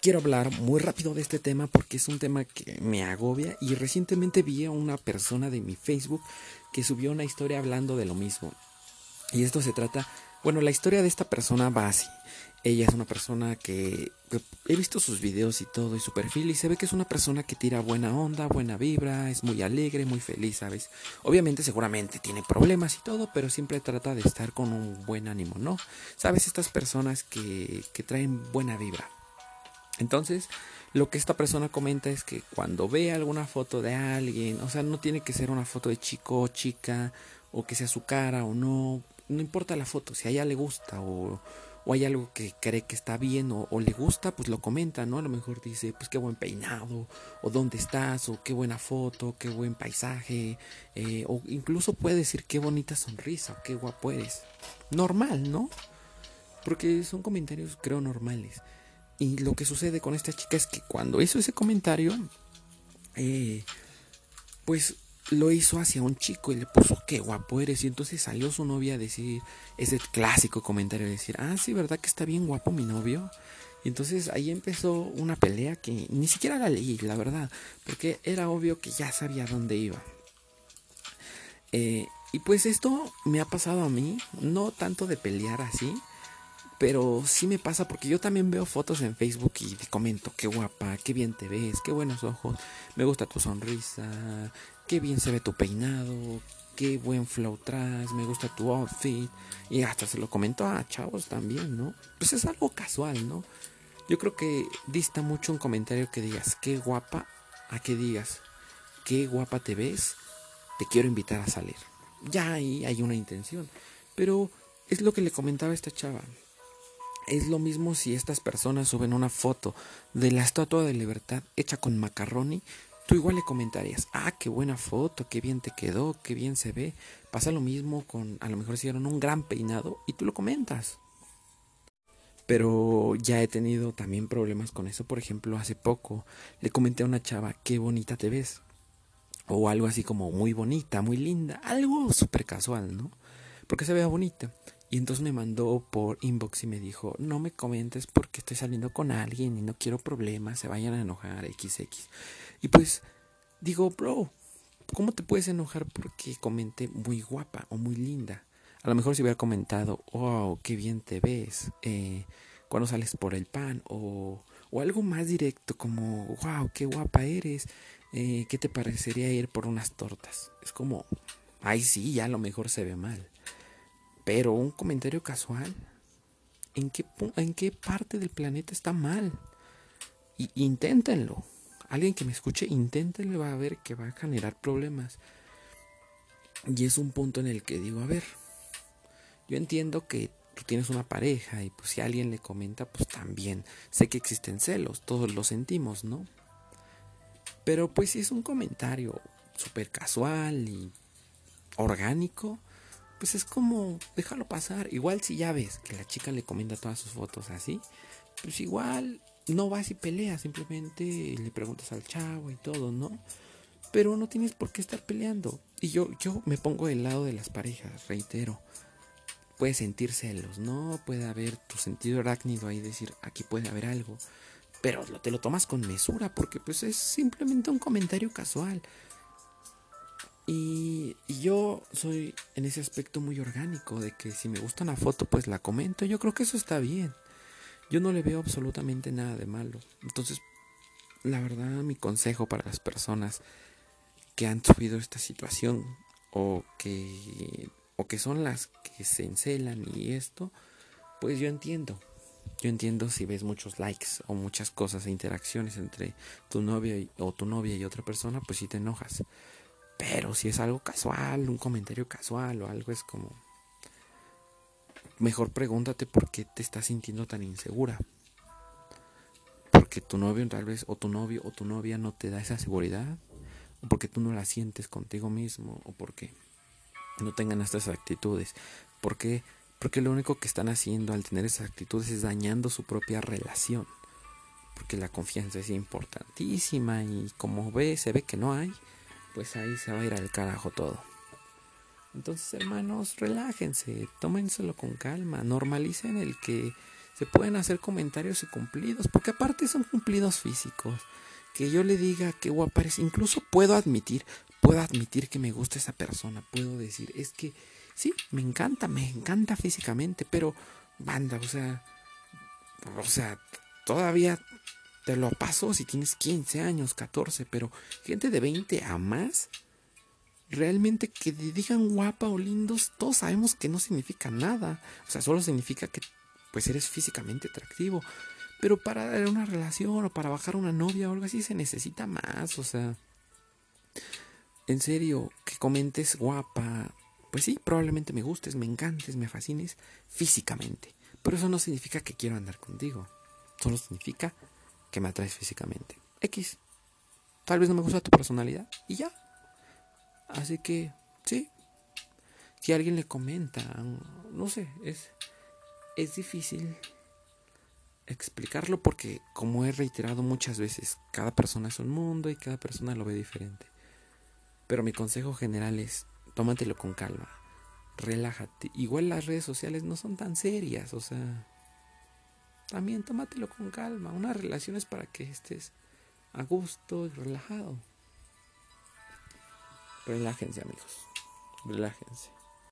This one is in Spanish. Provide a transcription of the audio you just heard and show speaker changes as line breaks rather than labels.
quiero hablar muy rápido de este tema porque es un tema que me agobia y recientemente vi a una persona de mi Facebook que subió una historia hablando de lo mismo. Y esto se trata, bueno, la historia de esta persona va así. Ella es una persona que he visto sus videos y todo y su perfil y se ve que es una persona que tira buena onda, buena vibra, es muy alegre, muy feliz, ¿sabes? Obviamente seguramente tiene problemas y todo, pero siempre trata de estar con un buen ánimo, ¿no? ¿Sabes? Estas personas que, que traen buena vibra. Entonces, lo que esta persona comenta es que cuando ve alguna foto de alguien, o sea, no tiene que ser una foto de chico o chica, o que sea su cara o no, no importa la foto, si a ella le gusta o hay algo que cree que está bien o, le gusta, pues lo comenta, ¿no? A lo mejor dice, pues qué buen peinado, o dónde estás, o qué buena foto, qué buen paisaje, eh, o incluso puede decir qué bonita sonrisa, o qué guapo eres. Normal, ¿no? Porque son comentarios, creo, normales. Y lo que sucede con esta chica es que cuando hizo ese comentario, eh, pues lo hizo hacia un chico y le puso qué guapo eres. Y entonces salió su novia a decir ese clásico comentario de decir, ah, sí, ¿verdad que está bien guapo mi novio? Y entonces ahí empezó una pelea que ni siquiera la leí, la verdad, porque era obvio que ya sabía dónde iba. Eh, y pues esto me ha pasado a mí, no tanto de pelear así, pero sí me pasa porque yo también veo fotos en Facebook y te comento, qué guapa, qué bien te ves, qué buenos ojos, me gusta tu sonrisa, qué bien se ve tu peinado, qué buen flow traes, me gusta tu outfit. Y hasta se lo comento a chavos también, ¿no? Pues es algo casual, ¿no? Yo creo que dista mucho un comentario que digas, qué guapa, a que digas, qué guapa te ves, te quiero invitar a salir. Ya ahí hay una intención. Pero es lo que le comentaba esta chava. Es lo mismo si estas personas suben una foto de la Estatua de Libertad hecha con macaroni Tú igual le comentarías, ah, qué buena foto, qué bien te quedó, qué bien se ve. Pasa lo mismo con, a lo mejor hicieron un gran peinado y tú lo comentas. Pero ya he tenido también problemas con eso. Por ejemplo, hace poco le comenté a una chava, qué bonita te ves. O algo así como muy bonita, muy linda. Algo súper casual, ¿no? Porque se vea bonita. Y entonces me mandó por inbox y me dijo, no me comentes porque estoy saliendo con alguien y no quiero problemas, se vayan a enojar, XX. Y pues digo, bro, ¿cómo te puedes enojar porque comenté muy guapa o muy linda? A lo mejor si hubiera comentado, wow, qué bien te ves, eh, cuando sales por el pan, o, o, algo más directo como, wow, qué guapa eres, eh, ¿qué te parecería ir por unas tortas? Es como, ay sí, ya a lo mejor se ve mal. Pero un comentario casual, ¿en qué, en qué parte del planeta está mal? Y, inténtenlo alguien que me escuche, inténtenle, va a ver que va a generar problemas. Y es un punto en el que digo, a ver, yo entiendo que tú tienes una pareja y pues si alguien le comenta, pues también sé que existen celos, todos lo sentimos, ¿no? Pero pues si es un comentario súper casual y orgánico, pues es como déjalo pasar. Igual si ya ves que la chica le comenta todas sus fotos así, pues igual no vas y peleas, simplemente le preguntas al chavo y todo, ¿no? Pero no tienes por qué estar peleando. Y yo, yo me pongo del lado de las parejas, reitero. Puedes sentir celos, ¿no? Puede haber tu sentido arácnido ahí, decir, aquí puede haber algo. Pero te lo tomas con mesura, porque pues es simplemente un comentario casual. Y, y, yo soy en ese aspecto muy orgánico, de que si me gusta una foto, pues la comento. Yo creo que eso está bien. Yo no le veo absolutamente nada de malo. Entonces, la verdad, mi consejo para las personas que han subido esta situación o que, o que son las que se encelan y esto, pues yo entiendo. Yo entiendo si ves muchos likes o muchas cosas e interacciones entre tu novia o tu novia y otra persona, pues sí te enojas. Pero si es algo casual, un comentario casual o algo es como, mejor pregúntate por qué te estás sintiendo tan insegura. Porque tu novio tal vez, o tu novio o tu novia no te da esa seguridad, o porque tú no la sientes contigo mismo, o porque no tengan estas actitudes. Porque, porque lo único que están haciendo al tener esas actitudes es dañando su propia relación. Porque la confianza es importantísima y como ve, se ve que no hay, pues ahí se va a ir al carajo todo. Entonces, hermanos, relájense, tómenselo con calma, normalicen el que se pueden hacer comentarios y cumplidos, porque aparte son cumplidos físicos. Que yo le diga que guapa eres, incluso puedo admitir, puedo admitir que me gusta esa persona, puedo decir, es que sí, me encanta, me encanta físicamente, pero banda, o sea, o sea, todavía te lo paso si tienes 15 años, 14, pero gente de 20 a más, realmente que te digan guapa o lindos, todos sabemos que no significa nada. O sea, solo significa que pues eres físicamente atractivo. Pero para una relación o para bajar una novia o algo así se necesita más. O sea, en serio, que comentes guapa. Pues sí, probablemente me gustes, me encantes, me fascines físicamente. Pero eso no significa que quiero andar contigo. Solo significa que me atraes físicamente. X. Tal vez no me gusta tu personalidad y ya. Así que, sí. Si alguien le comenta, no sé, es, es difícil explicarlo porque, como he reiterado muchas veces, cada persona es un mundo y cada persona lo ve diferente. Pero mi consejo general es, tómatelo con calma, relájate. Igual las redes sociales no son tan serias, o sea, también tómatelo con calma. Una relación es para que estés a gusto y relajado. Relájense amigos, relájense.